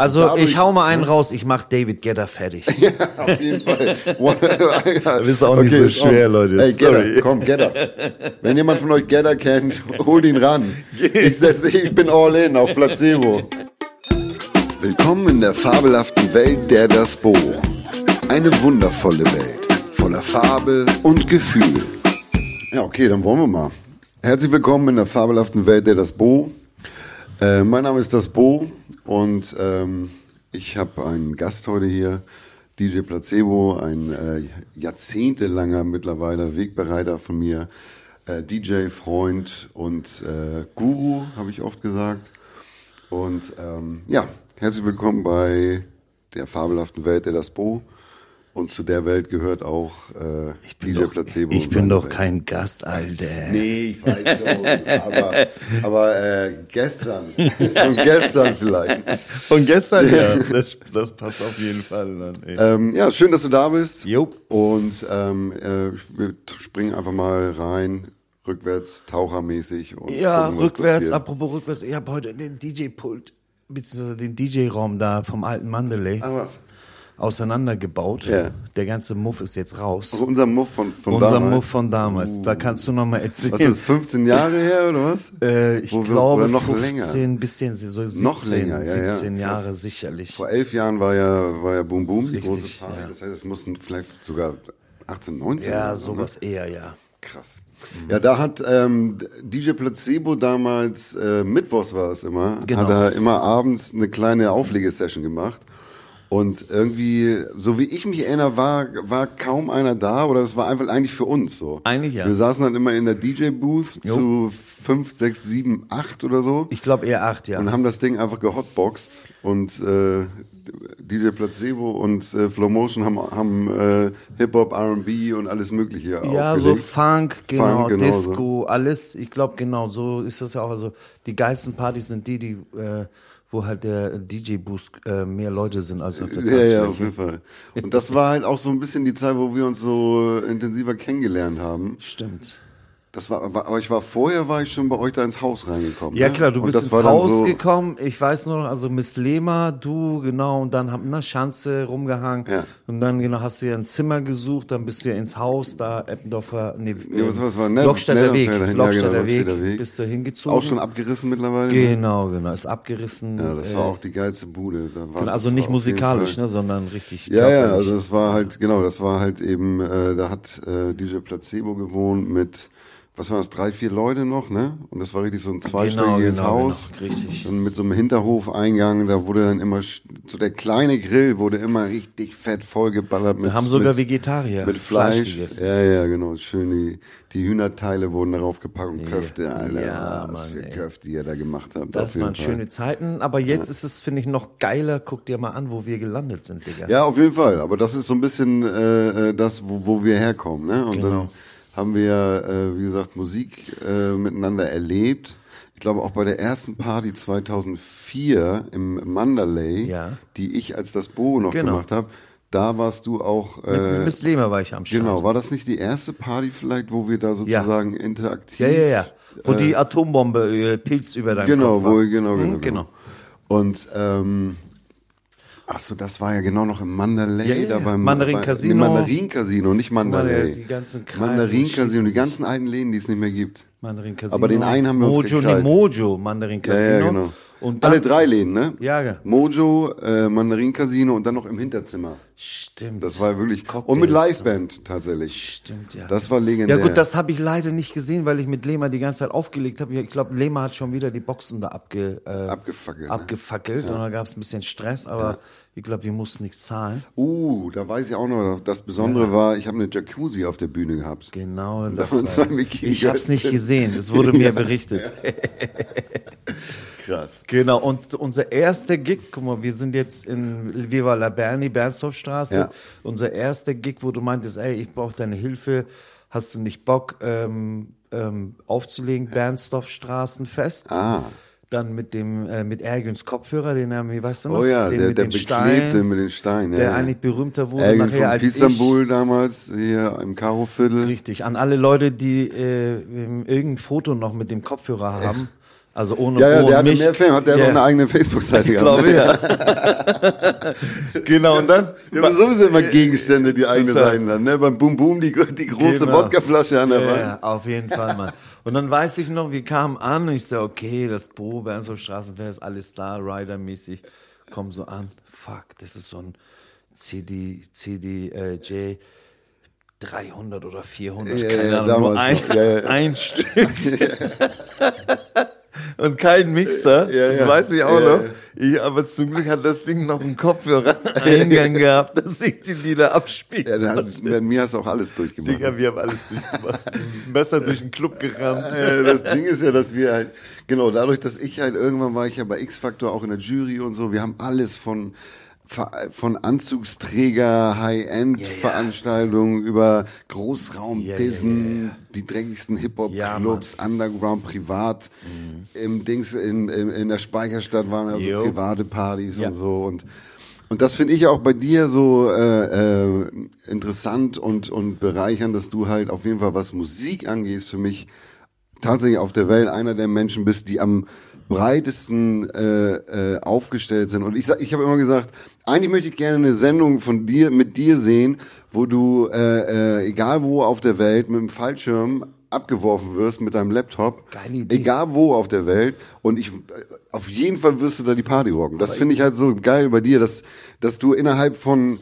Also Dadurch- ich hau mal einen raus, ich mach David Gedder fertig. Ja, auf jeden Fall. Das ist auch nicht so schwer, on. Leute. Ey. Gedder, komm, Gedder. Wenn jemand von euch Gedder kennt, holt ihn ran. Ich, setz, ich bin all in auf Placebo. Willkommen in der fabelhaften Welt der Das Bo. Eine wundervolle Welt, voller Farbe und Gefühl. Ja, okay, dann wollen wir mal. Herzlich willkommen in der fabelhaften Welt der Das Bo. Äh, mein Name ist Das Bo und ähm, ich habe einen Gast heute hier, DJ Placebo, ein äh, jahrzehntelanger mittlerweile Wegbereiter von mir, äh, DJ, Freund und äh, Guru, habe ich oft gesagt. Und ähm, ja, herzlich willkommen bei der fabelhaften Welt der Das Bo. Und zu der Welt gehört auch äh, DJ doch, Placebo. ich bin doch Welt. kein Gast, Alter. Nee, ich weiß schon. aber aber äh, gestern. Von gestern vielleicht. Von gestern, ja. Das, das passt auf jeden Fall dann. Ähm, ja, schön, dass du da bist. Jo. Und ähm, äh, wir springen einfach mal rein, rückwärts, tauchermäßig. Und Ja, gucken, rückwärts, passiert. apropos rückwärts, ich habe heute den DJ-Pult, beziehungsweise den DJ-Raum da vom alten Mandalay Ah, was? Auseinandergebaut. Ja. Der ganze Muff ist jetzt raus. Auch unser Muff von, von Unser damals. Muff von damals. Da kannst du noch mal erzählen. Was ist das, 15 Jahre her oder was? Äh, ich Wo glaube noch 15, länger. bisschen so 17, Noch länger, ja, ja. 17 Krass. Jahre sicherlich. Vor elf Jahren war ja, war ja Boom Boom, die Richtig, große Party. ja. Das heißt, es mussten vielleicht sogar 18, 19 Ja, Jahre, sowas eher, ja. Krass. Ja, da hat ähm, DJ Placebo damals, äh, Mittwochs war es immer, Genau. hat er immer abends eine kleine Auflegesession gemacht. Und irgendwie, so wie ich mich erinnere, war, war kaum einer da oder es war einfach eigentlich für uns so. Eigentlich ja. Wir saßen dann immer in der DJ-Booth zu fünf, sechs, sieben, acht oder so Ich glaube eher acht, ja. und haben das Ding einfach gehotboxt und äh, DJ Placebo und äh, Flow Motion haben, haben äh, Hip-Hop, R&B und alles mögliche Ja, so aufgelegt. Funk, genau, Funk. Disco, alles. Ich glaube, genau, so ist das ja auch. Also die geilsten Partys sind die, die äh, wo halt der DJ-Boost äh, mehr Leute sind als auf der Ja, ja, auf Tanzfläche. jeden Fall. Und das war halt auch so ein bisschen die Zeit, wo wir uns so intensiver kennengelernt haben. Stimmt. Das war, aber ich war vorher, war ich schon bei euch da ins Haus reingekommen. Ja ne? klar, du Und bist ins Haus so, gekommen. Ich weiß nur noch, also Miss Lehmer, du genau, und dann haben eine Schanze rumgehangen. Ja. Und dann genau hast du ja ein Zimmer gesucht, dann bist du ja ins Haus da, Eppendorfer, nee, Ja, was- was war denn? Blockstädter Weg, Netterfelder hin, ja, genau, Weg, Weg. bist du hingezogen. Auch schon abgerissen mittlerweile. ne? Genau, genau, ist abgerissen. Ja, das äh, war auch die geilste Bude. Genau, also nicht musikalisch, ne, sondern richtig Ja, ja, also das war halt, genau, das war halt eben, äh, da hat äh, DJ Placebo gewohnt mit, was waren das, drei, vier Leute noch, ne? Und das war richtig so ein zweistöckiges genau, Haus. genau, richtig. Und mit so einem Hinterhofeingang, da wurde dann immer, so der kleine Grill wurde immer richtig fett vollgeballert mit Wir haben sogar mit, Vegetarier mit Fleisch. gegessen. ja, ja, genau. Schön, die, die Hühnerteile wurden darauf gepackt und Köfte, Alter. Ja, was Mann, für ey. Köfte ihr da gemacht habt. Das waren Fall. schöne Zeiten, aber jetzt ist es, finde ich, noch geiler. Guck dir mal an, wo wir gelandet sind, Digga. Ja, auf jeden Fall. Aber das ist so ein bisschen äh, äh, das, wo, wo wir herkommen. Ne? Und Genau. dann haben wir, äh, wie gesagt, Musik äh, miteinander erlebt. Ich glaube auch bei der ersten Party 2004 im Mandalay, Ja. die ich als das Bo noch Genau. gemacht habe, da warst du auch. Mit Äh, Miss Lehmer war ich am Start. genau, war das nicht die erste Party vielleicht, wo wir da sozusagen interaktiv? Ja, ja, ja. Wo die Atombombe äh, pilzt über deinen Genau, Kopf wo, war. genau, genau, Mhm, genau. Und ähm, ach so, das war ja genau noch im Mandalay, Ja, ja, da ja. beim Mandarin bei- Casino. Nee, Mandarin Casino, nicht Mandalay. Die ganzen Krallen, Mandarin Casino, die ganzen alten Läden, die es nicht mehr gibt. Mandarin Casino. Aber den einen haben wir uns Mojo, gekrallt. nee, Mojo, Mandarin Ja, Casino. ja, genau. Und dann, Alle drei Läden, ne? Ja, ja. Mojo, äh, Mandarin Casino und dann noch im Hinterzimmer. Stimmt. Das war wirklich Cocktails. und mit Liveband tatsächlich. Stimmt, ja. Das war legendär. ja gut, das habe ich leider nicht gesehen, weil ich mit Lehmer die ganze Zeit aufgelegt habe. Ich glaube, Lehmer hat schon wieder die Boxen da abge, äh, Abgefackelt, ne? abgefackelt und da gab es ein bisschen Stress, aber ich glaube, wir mussten nichts zahlen. Uh, da weiß ich auch noch, das Besondere war, ich habe eine Jacuzzi auf der Bühne gehabt. Genau, das waren zwei war, ich habe es nicht gesehen, es wurde mir berichtet. Krass. Genau, und unser erster Gig, guck mal, wir sind jetzt in Viva la Berni, Bernstorffstraße. Ja. Unser erster Gig, wo du meintest, ey, ich brauche deine Hilfe, hast du nicht Bock ähm, ähm, aufzulegen, Bernstorffstraßenfest? Ah. Dann mit dem, äh, mit Ergens Kopfhörer, den haben wir, weißt du noch? Oh ja, den der, mit der beklebte Steinen, mit den Steinen. Ja, der ja. eigentlich berühmter wurde Ergen nachher von als ich. Istanbul damals, hier im Karo-Viertel. Richtig, an alle Leute, die äh, irgendein Foto noch mit dem Kopfhörer haben. Also ohne, Ja, ja, ohne der hatte mich. mehr Fame, hat der Ja. noch eine eigene Facebook-Seite Ich gehabt. glaube ja. genau, und dann. Wir haben sowieso immer Gegenstände, die eigene. Seiten dann, ne? Beim Boom Boom die, die große Genau. Wodkaflasche an der Wand. ja, auf jeden Fall, Mann. Und dann weiß ich noch, wir kamen an und ich so, okay, das Bo, Bernsdorf Straßenfest, alles da, Rider-mäßig, komm so an. Fuck, das ist so ein CD, CD, äh, J 300 oder 400, Ja, keine ja, Ahnung, nur ein, noch. Ja, ja. ein Stück. Und kein Mixer, Ja, ja. das weiß ich auch Ja, noch. Ich, aber zum Glück hat das Ding noch einen Kopfhörer-Eingang gehabt, dass ich die Lieder abspielen Ja, da bei mir hast du auch alles durchgemacht. Digga, wir haben alles durchgemacht. Besser durch den Club gerannt. Äh, das Ding ist ja, dass wir halt, genau, dadurch, dass ich halt irgendwann war ich ja bei X-Factor auch in der Jury und so, wir haben alles von, von Anzugsträger, High-End-Veranstaltungen über Großraum Ja, ja, Dissen, ja, ja. die dreckigsten Ja, Hip-Hop-Clubs, Underground, privat, im Dings, in, in, in der Speicherstadt waren also Jo. private Partys Ja. und so und und das finde ich ja auch bei dir so äh, äh, interessant und, und bereichernd, dass du halt auf jeden Fall, was Musik angeht, für mich tatsächlich auf der Welt einer der Menschen bist, die am breitesten äh, äh, aufgestellt sind. Und ich ich habe immer gesagt, eigentlich möchte ich gerne eine Sendung von dir mit dir sehen, wo du äh, äh, egal wo auf der Welt mit dem Fallschirm abgeworfen wirst mit deinem Laptop, Geile Idee. egal wo auf der Welt und ich auf jeden Fall wirst du da die Party rocken. Das finde ich halt so geil bei dir, dass dass du innerhalb von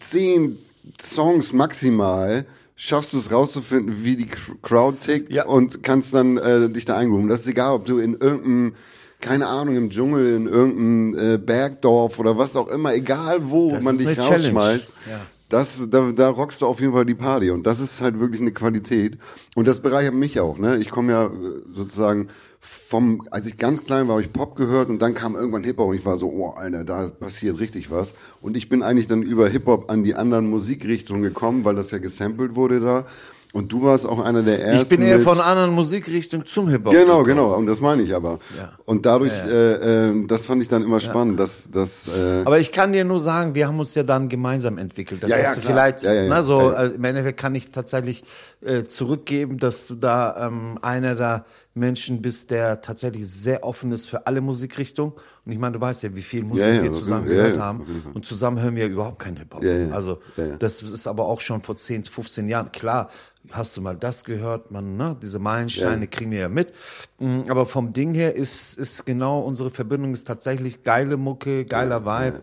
zehn Songs maximal schaffst du es rauszufinden, wie die Cr- Crowd tickt Ja. und kannst dann äh, dich da eingrooven. Das ist egal, ob du in irgendeinem, keine Ahnung, im Dschungel, in irgendeinem äh, Bergdorf oder was auch immer, egal wo Das man dich rausschmeißt. Ja. Das, da, da rockst du auf jeden Fall die Party und das ist halt wirklich eine Qualität und das bereichert mich auch. Ne? Ich komme ja äh, sozusagen vom, als ich ganz klein war, habe ich Pop gehört und dann kam irgendwann Hip Hop und ich war so, oh Alter, da passiert richtig was. Und ich bin eigentlich dann über Hip Hop an die anderen Musikrichtungen gekommen, weil das ja gesampelt wurde da. Und du warst auch einer der ersten. Ich bin eher von anderen Musikrichtungen zum Hip-Hop. Genau, gekommen. genau, und das meine ich aber. Ja. Und dadurch, Ja, Äh, äh, das fand ich dann immer spannend, dass, dass äh, Aber ich kann dir nur sagen, wir haben uns ja dann gemeinsam entwickelt. Das Ja, ja, vielleicht, Ja, ja, ja. na, so, Ja, ja. also im Endeffekt kann ich tatsächlich äh, zurückgeben, dass du da ähm, einer der Menschen bist, der tatsächlich sehr offen ist für alle Musikrichtungen. Und ich meine, du weißt ja, wie viel Musik Ja, ja, wir zusammen gehört ja, haben. Und zusammen hören wir überhaupt kein Hip-Hop. Also, das ist aber auch schon vor 10, 15 Jahren. Klar, hast du mal das gehört, man, ne, diese Meilensteine kriegen wir ja mit. Mm, Aber vom Ding her ist, ist genau unsere Verbindung ist tatsächlich geile Mucke, geiler Vibe.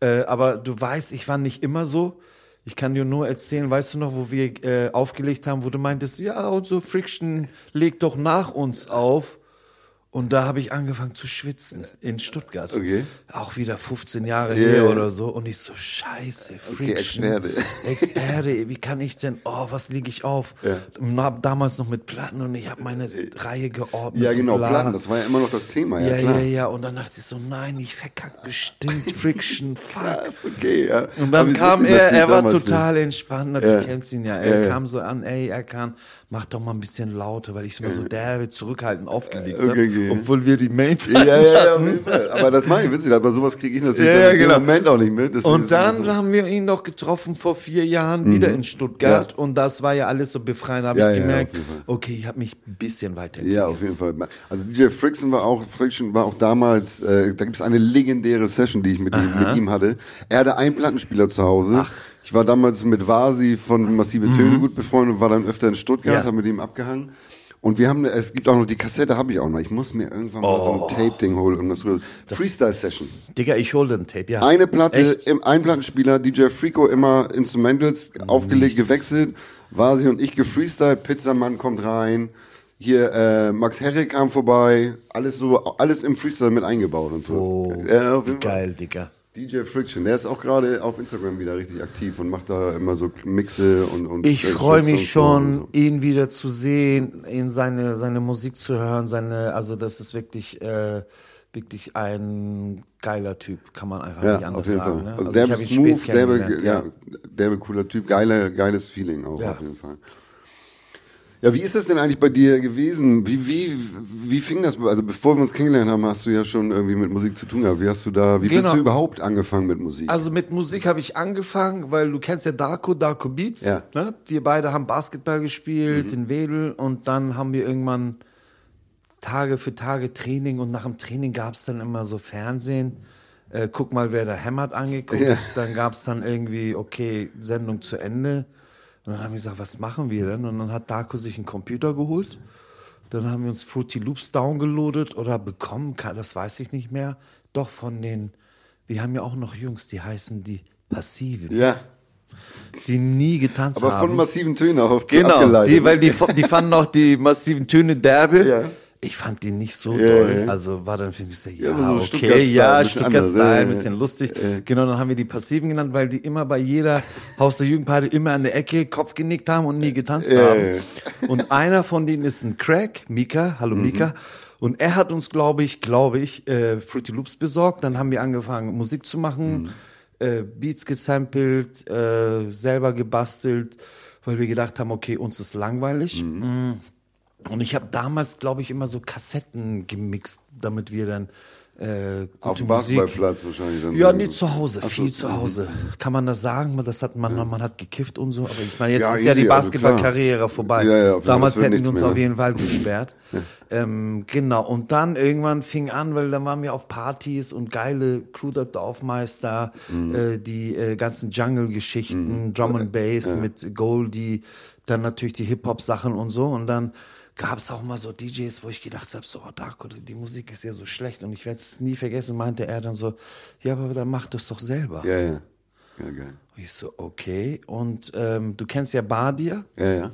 Äh, aber du weißt, ich war nicht immer so. Ich kann dir nur erzählen, weißt du noch, wo wir äh, aufgelegt haben, wo du meintest, ja, und so Friction legt doch nach uns auf. Und da habe ich angefangen zu schwitzen in Stuttgart. Okay. Auch wieder 15 Jahre Ja, her oder so. Und ich so, scheiße, Friction. Experte. Experte, wie kann ich denn, oh, was lege ich auf? Ja. Damals noch mit Platten und ich habe meine Reihe geordnet. ja genau. Platten, das war ja immer noch das Thema, ja, ja, klar. ja, ja. Und dann dachte ich so, nein, ich verkack bestimmt Friction, fuck. Ist okay, ja. Und Aber dann das kam er, er war total entspannt, na, Ja. du kennst ihn ja. Er ja. kam so an, ey, er kann, mach doch mal ein bisschen lauter, weil ich immer so derbe zurückhaltend aufgelegt Okay, habe, okay. obwohl wir die Main. Ja, ja, ja, auf jeden Fall. Aber das mache ich witzig, aber sowas kriege ich natürlich Ja, ja, genau. im Moment auch nicht mit. Deswegen Und das dann so- haben wir ihn noch getroffen vor vier Jahren wieder in Stuttgart Ja. und das war ja alles so befreiend, habe ich gemerkt, okay, ich habe mich ein bisschen weiterentwickelt. Ja, auf jeden Fall. Also DJ Friction war auch, Friction war auch damals, äh, da gibt es eine legendäre Session, die ich mit, ihm- mit ihm hatte. Er hatte einen Plattenspieler zu Hause. Ich war damals mit Vasi von Massive Töne gut befreundet, war dann öfter in Stuttgart, Mhm. Ja. habe mit ihm abgehangen. Und wir haben, es gibt auch noch die Kassette, habe ich auch noch. Ich muss mir irgendwann mal so Oh. ein Tape-Ding holen. Um das, Freestyle Session. Digga, ich hol den Tape, ja. Eine Platte im ein Plattenspieler, DJ Frico immer Instrumentals aufgelegt, gewechselt, Vasi und ich gefreestylt, Pizzamann kommt rein, hier äh, Max Herre kam vorbei, alles so, alles im Freestyle mit eingebaut und so. Oh, ja, Fall. Geil, Digga. DJ Friction, der ist auch gerade auf Instagram wieder richtig aktiv und macht da immer so Mixe und und Ich freue mich schon, so. ihn wieder zu sehen, ihn seine, seine Musik zu hören, seine, also das ist wirklich, äh, wirklich ein geiler Typ, kann man einfach nicht Ja, anders auf jeden sagen. Fall. Ne? Also, ich derbe smooth, derbe, ja, derbe cooler Typ, geiler, geiles Feeling auch Ja. auf jeden Fall. Ja, wie ist das denn eigentlich bei dir gewesen? Wie, wie, wie fing das? Also bevor wir uns kennengelernt haben, hast du ja schon irgendwie mit Musik zu tun gehabt. Wie hast du da, wie bist Genau. du überhaupt angefangen mit Musik? Also mit Musik habe ich angefangen, weil du kennst ja Darko, Darko Beats. Ja. Mhm. Ne? Wir beide haben Basketball gespielt in Wedel und dann haben wir irgendwann Tage für Tage Training und nach dem Training gab es dann immer so Fernsehen. Äh, guck mal, wer da hämmert angeguckt. Ja. Dann gab es dann irgendwie, okay, Sendung zu Ende. Und dann haben wir gesagt, was machen wir denn? Und dann hat Darko sich einen Computer geholt. Dann haben wir uns Fruity Loops downgeloadet oder bekommen, das weiß ich nicht mehr. Doch von den, wir haben ja auch noch Jungs, die heißen die Passiven, Ja, die nie getanzt aber haben. von massiven Tönen auch Genau, die, weil die, die fanden auch die massiven Töne derbe. Ja. Ich fand die nicht so Ja, doll. ja. Also war dann für mich so, ja, Ja, so okay, Stuttgart-Style, ja, ein bisschen Stuttgart Style, anders, ein bisschen lustig. Genau, dann haben wir die Passiven genannt, weil die immer bei jeder Haus der Jugendparty immer an der Ecke Kopf genickt haben und nie getanzt haben. Und einer von denen ist ein Crack, Mika, Mhm. hallo Mika. Und er hat uns, glaube ich, glaube ich, äh, Fruity Loops besorgt. Dann haben wir angefangen, Musik zu machen, Mhm. äh, Beats gesampelt, äh, selber gebastelt, weil wir gedacht haben, okay, uns ist langweilig. Mhm. Und ich habe damals, glaube ich, immer so Kassetten gemixt, damit wir dann äh, gute Auf dem. Basketballplatz wahrscheinlich dann. Ja, nee, zu Hause, Ach so, viel zu Hause. Kann man das sagen? Das hat man, man hat gekifft und so. Aber ich meine, jetzt Ja, ist ja die easy, also Basketballkarriere vorbei. Ja, ja, Damals hätten wir uns mehr. auf jeden Fall gesperrt. ähm, genau. Und dann irgendwann fing an, weil dann waren wir auf Partys und geile Crew Dorfmeister, Mhm. äh, die äh, ganzen Jungle-Geschichten, Drum and Bass mit Goldie, dann natürlich die Hip-Hop-Sachen und so. Und dann gab es auch mal so DJs, wo ich gedacht habe, so, oh Darko, die Musik ist ja so schlecht. Und ich werde es nie vergessen, meinte er dann so, ja, aber dann mach das doch selber. Ja, ja. Ja, geil. Und ich so, okay. Und ähm, du kennst ja Badir. Ja, ja.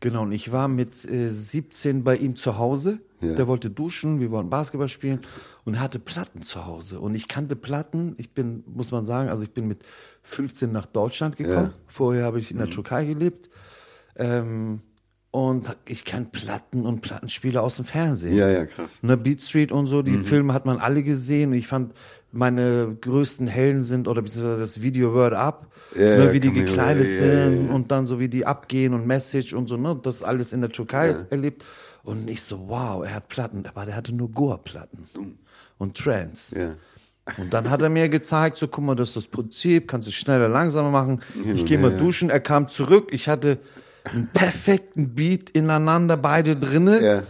Genau, und ich war mit äh, 17 bei ihm zu Hause. Ja. Der wollte duschen, wir wollten Basketball spielen und hatte Platten zu Hause. Und ich kannte Platten. Ich bin, muss man sagen, also ich bin mit 15 nach Deutschland gekommen. Ja. Mhm. Vorher habe ich in der Türkei gelebt. Ähm, und ich kann Platten und Plattenspiele aus dem Fernsehen. Ja, ja, krass. Ne, Beat Street und so, die Mhm. Filme hat man alle gesehen. Ich fand, meine größten Helden sind, oder beziehungsweise das Video Word Up, Ja, ne, wie die gekleidet ja, sind ja. und dann so wie die abgehen und Message und so, ne, das alles in der Türkei erlebt. Und ich so, wow, er hat Platten, aber der hatte nur Goa-Platten und Trance. Ja. Und dann hat er mir gezeigt, so guck mal, das ist das Prinzip, kannst du schneller, langsamer machen. Ich gehe mal duschen. Er kam zurück, ich hatte einen perfekten Beat ineinander, beide drinne. Ja.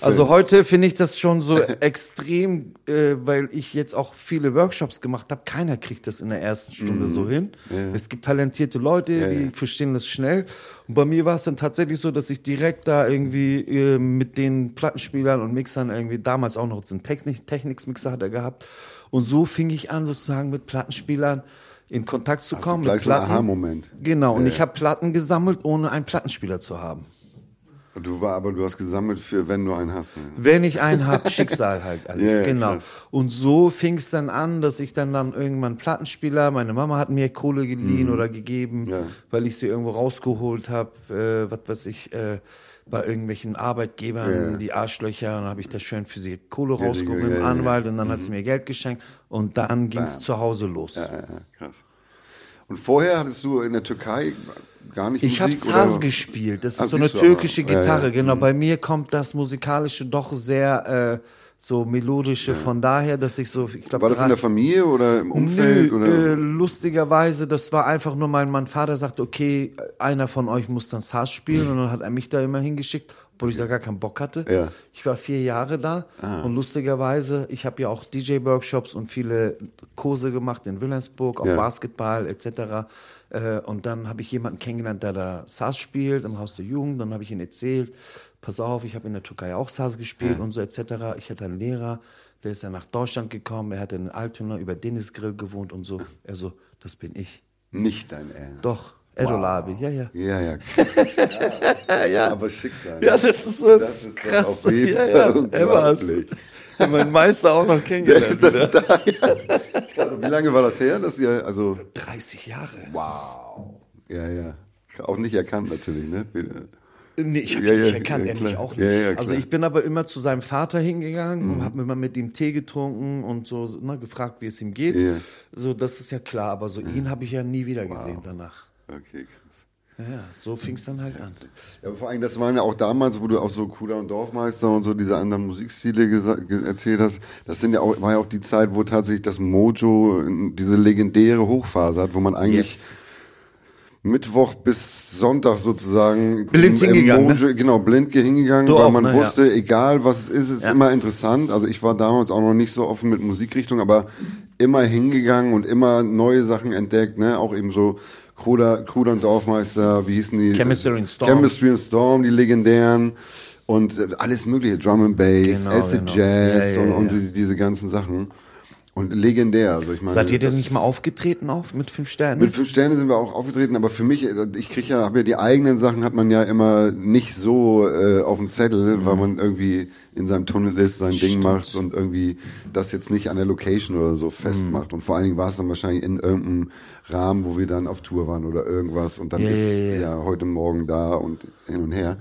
Also heute finde ich das schon so extrem, äh, weil ich jetzt auch viele Workshops gemacht habe. Keiner kriegt das in der ersten Stunde so hin. Es gibt talentierte Leute, Mhm. Ja, die ja. verstehen das schnell. Und bei mir war es dann tatsächlich so, dass ich direkt da irgendwie äh, mit den Plattenspielern und Mixern irgendwie damals auch noch so einen Technik Technics-Mixer hat er gehabt. Und so fing ich an, sozusagen mit Plattenspielern in Kontakt zu Hast du kommen. gleich mit so Platten. Aha-Moment. Genau. Und Ja, ich habe Platten gesammelt, ohne einen Plattenspieler zu haben. Du war, aber du hast gesammelt für, wenn du einen hast. Wenn ich einen hab, Schicksal halt alles, ja, genau. krass. Und so fing es dann an, dass ich dann dann irgendwann Plattenspieler, meine Mama hat mir Kohle geliehen oder gegeben, Mhm. Ja. weil ich sie irgendwo rausgeholt habe, äh, was weiß ich, äh, bei irgendwelchen Arbeitgebern, Ja. die Arschlöcher, und dann habe ich da schön für sie Kohle Ja, rausgeholt mit dem. Anwalt und dann hat sie mir Geld geschenkt und dann ging es zu Hause los. Krass. Und vorher hattest du in der Türkei gar nicht Ich habe Musik? Saz gespielt. Das ist Ah, so eine türkische. Gitarre. Genau. Bei mir kommt das musikalische doch sehr äh, so melodische. Von daher, dass ich so, ich glaube, War das in der Familie oder im Umfeld? Nö, oder? äh, lustigerweise, das war einfach nur, mein, mein Vater sagte, okay, einer von euch muss dann Saz spielen und dann hat er mich da immer hingeschickt, obwohl ich da gar keinen Bock hatte. Ja. Ich war vier Jahre da und lustigerweise, ich habe ja auch DJ-Workshops und viele Kurse gemacht in Wilhelmsburg, auch Ja. Basketball etc. Äh, Und dann habe ich jemanden kennengelernt, der da Saz spielt im Haus der Jugend. Dann habe ich ihn erzählt, pass auf, ich habe in der Türkei auch Saz gespielt und so etc. Ich hatte einen Lehrer, der ist dann nach Deutschland gekommen, er hatte in Altona über Dennis Grill gewohnt und so. Er so, das bin ich. Nicht dein Ernst. Doch, Edolabi, ja, ja. Ja, ja. ja. Aber Schicksal. Ja, das ist so Das ist krass. auf jeden ja, Fall ja. Unglaublich. Mein Meister auch noch kennengelernt. wieder. Krass, und Wie lange war das her, dass ihr, also, 30 Jahre. wow. Ja, ja. Auch nicht erkannt natürlich, ne? Nee, ich habe Ja, ihn ja, nicht erkannt, ja, er mich auch nicht. also. Mhm. ich bin aber immer zu seinem Vater hingegangen und habe immer mit ihm Tee getrunken und so ne, gefragt, wie es ihm geht. So, das ist ja klar, aber so ihn habe ich ja nie wieder gesehen danach. Okay, krass. Ja, so fing es dann halt an. Ja, aber vor allem, das waren ja auch damals, wo du auch so Kuda und Dorfmeister und so diese anderen Musikstile erzählt hast. Das sind ja auch, war ja auch die Zeit, wo tatsächlich das Mojo diese legendäre Hochphase hat, wo man eigentlich Yes. Mittwoch bis Sonntag sozusagen Blind hingegangen, ne? Genau, blind hingegangen, Du weil auch, man ne? wusste, egal was es ist, es ist Ja. immer interessant. Also ich war damals auch noch nicht so offen mit Musikrichtung, aber immer hingegangen und immer neue Sachen entdeckt, ne? Auch eben so Kruder, Kruder und Dorfmeister, wie hießen die? Chemistry and Storm. Chemistry and Storm, die legendären und äh, alles mögliche, Drum and Bass, Genau, Acid genau. Jazz Ja, ja, und, und ja. die, diese ganzen Sachen. Und legendär, also ich meine. Seid ihr denn nicht mal aufgetreten auf mit fünf Sternen? mit fünf Sterne sind wir auch aufgetreten, aber für mich, äh, ich kriege ja, habe ja die eigenen Sachen, hat man ja immer nicht so äh, auf dem Zettel, weil man irgendwie in seinem Tunnel ist, sein Ding macht und irgendwie das jetzt nicht an der Location oder so festmacht. Und vor allen Dingen war es dann wahrscheinlich in irgendeinem Rahmen, wo wir dann auf Tour waren oder irgendwas und dann Ja, ist ja, ja. ja heute Morgen da und hin und her.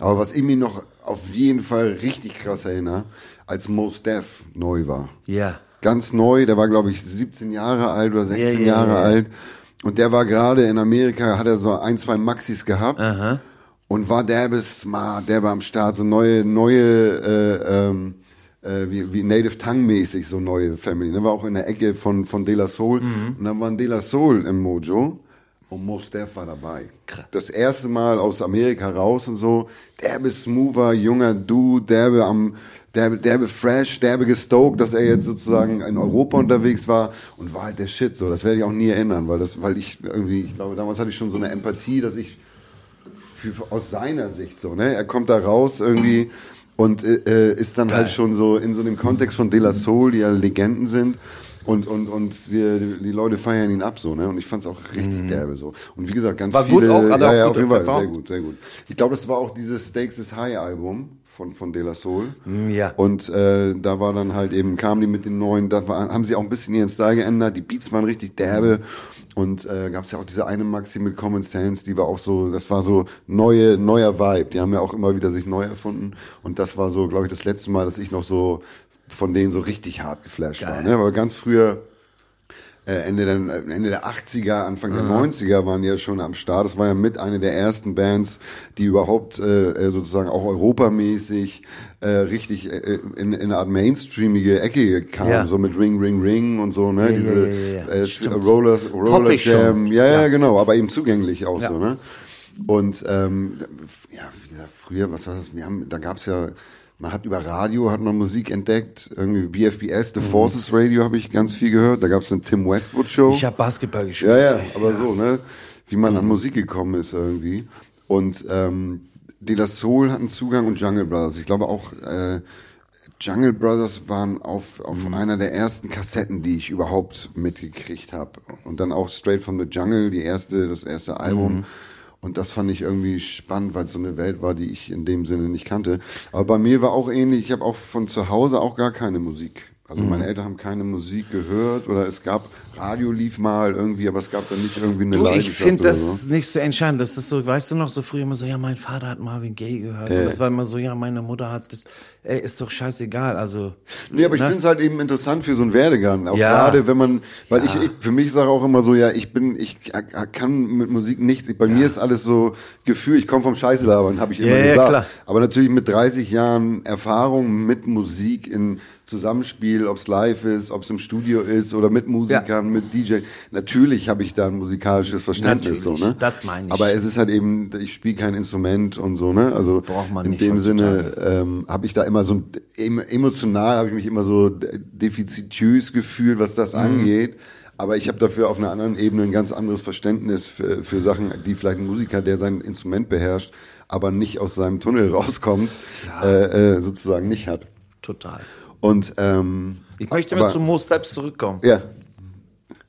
Aber was ich mir noch auf jeden Fall richtig krass erinnere, als Mos Def neu war ja. Ganz neu, der war glaube ich 17 Jahre alt oder 16 Ja, ja, Jahre ja. alt und der war gerade in Amerika, hat er so ein, zwei Maxis gehabt Aha. und war derbe smart, der war am Start, so neue, neue, äh, ähm, äh, wie, wie Native Tongue mäßig, so neue Family. Der war auch in der Ecke von, von De La Soul Mhm. und dann war ein De La Soul im Mojo und Mos Def war dabei. Das erste Mal aus Amerika raus und so, derbe smoother, junger Dude, derbe am, derbe, derbe fresh, derbe gestoked, dass er jetzt sozusagen in Europa unterwegs war und war halt der Shit so. Das werde ich auch nie erinnern, weil das, weil ich irgendwie, ich glaube, damals hatte ich schon so eine Empathie, dass ich für, aus seiner Sicht so, ne? Er kommt da raus irgendwie und äh, ist dann halt schon so in so dem Kontext von De La Soul, die ja Legenden sind. Und, und, und die, die Leute feiern ihn ab so, ne? Und ich fand's auch richtig derbe so. Und wie gesagt, ganz Mhm. War gut viele. auch? Ja, auch ja, gut auf jeden Fall. Sehr gut, sehr gut. Ich glaube, das war auch dieses Stakes is High Album von, von De La Soul. ja. Und äh, da war dann halt eben, kamen die mit den neuen, da war, haben sie auch ein bisschen ihren Style geändert, die Beats waren richtig derbe und äh, gab es ja auch diese eine Maxi mit Common Sense, die war auch so, das war so neue, neuer Vibe, die haben ja auch immer wieder sich neu erfunden und das war so, glaube ich, das letzte Mal, dass ich noch so von denen so richtig hart geflasht war, ne? aber ganz früher Ende der, Ende der 80er, Anfang der 90er waren die ja schon am Start. Das war ja mit eine der ersten Bands, die überhaupt äh, äh, sozusagen auch europamäßig äh, richtig äh, in, in eine Art mainstreamige Ecke kamen, Ja. so mit Ring, Ring, Ring und so, ne? Ja, Diese ja, ja, ja. Äh, Stimmt. Roller, Roller. Jam, ja, ja, genau, aber eben zugänglich auch so, ne? Und ähm, ja, wie gesagt, früher, was war das? Wir haben, da gab's ja, man hat über Radio hat man Musik entdeckt, irgendwie BFBS, Mhm. The Forces Radio habe ich ganz viel gehört. Da gab's eine Tim Westwood Show. Ich habe Basketball gespielt. Ja, ja, aber so, ne? Wie man an Musik gekommen ist irgendwie. Und ähm, De La Soul hatten Zugang und Jungle Brothers. Ich glaube auch, äh, Jungle Brothers waren auf, auf einer der ersten Kassetten, die ich überhaupt mitgekriegt habe. Und dann auch Straight from the Jungle, die erste, das erste Album. Und das fand ich irgendwie spannend, weil es so eine Welt war, die ich in dem Sinne nicht kannte. Aber bei mir war auch ähnlich, ich habe auch von zu Hause auch gar keine Musik. Also meine Eltern haben keine Musik gehört oder es gab, Radio lief mal irgendwie, aber es gab dann nicht irgendwie eine Du, ich Leidenschaft finde oder das so. nicht so entscheidend. Das ist so, weißt du noch, so früher immer so, ja, mein Vater hat Marvin Gaye gehört. Und das war immer so, ja, meine Mutter hat das. Ey, ist doch scheißegal. Also. Nee, aber ich ne? finde es halt eben interessant für so einen Werdegang. Auch Ja. gerade, wenn man, weil ich, ich, für mich sage auch immer so, ja, ich bin, ich äh, kann mit Musik nichts. Ich, bei mir ist alles so Gefühl, ich komme vom Scheiße labern, habe ich immer Ja, ja, gesagt. klar. Aber natürlich mit 30 Jahren Erfahrung mit Musik in Zusammenspiel, ob es live ist, ob es im Studio ist oder mit Musikern, mit DJ. Natürlich habe ich da ein musikalisches Verständnis Natürlich, so, ne? das meine ich. Aber es ist halt eben, ich spiele kein Instrument und so, ne? Also Braucht man in nicht dem Sinne ähm, habe ich da immer so ein- emotional habe ich mich immer so de- defizitös gefühlt, was das angeht. Aber ich habe dafür auf einer anderen Ebene ein ganz anderes Verständnis für, für Sachen, die vielleicht ein Musiker, der sein Instrument beherrscht, aber nicht aus seinem Tunnel rauskommt, äh, äh, sozusagen nicht hat. Total. Und ähm, Ich möchte aber- mal zu Mo Steps zurückkommen, ja,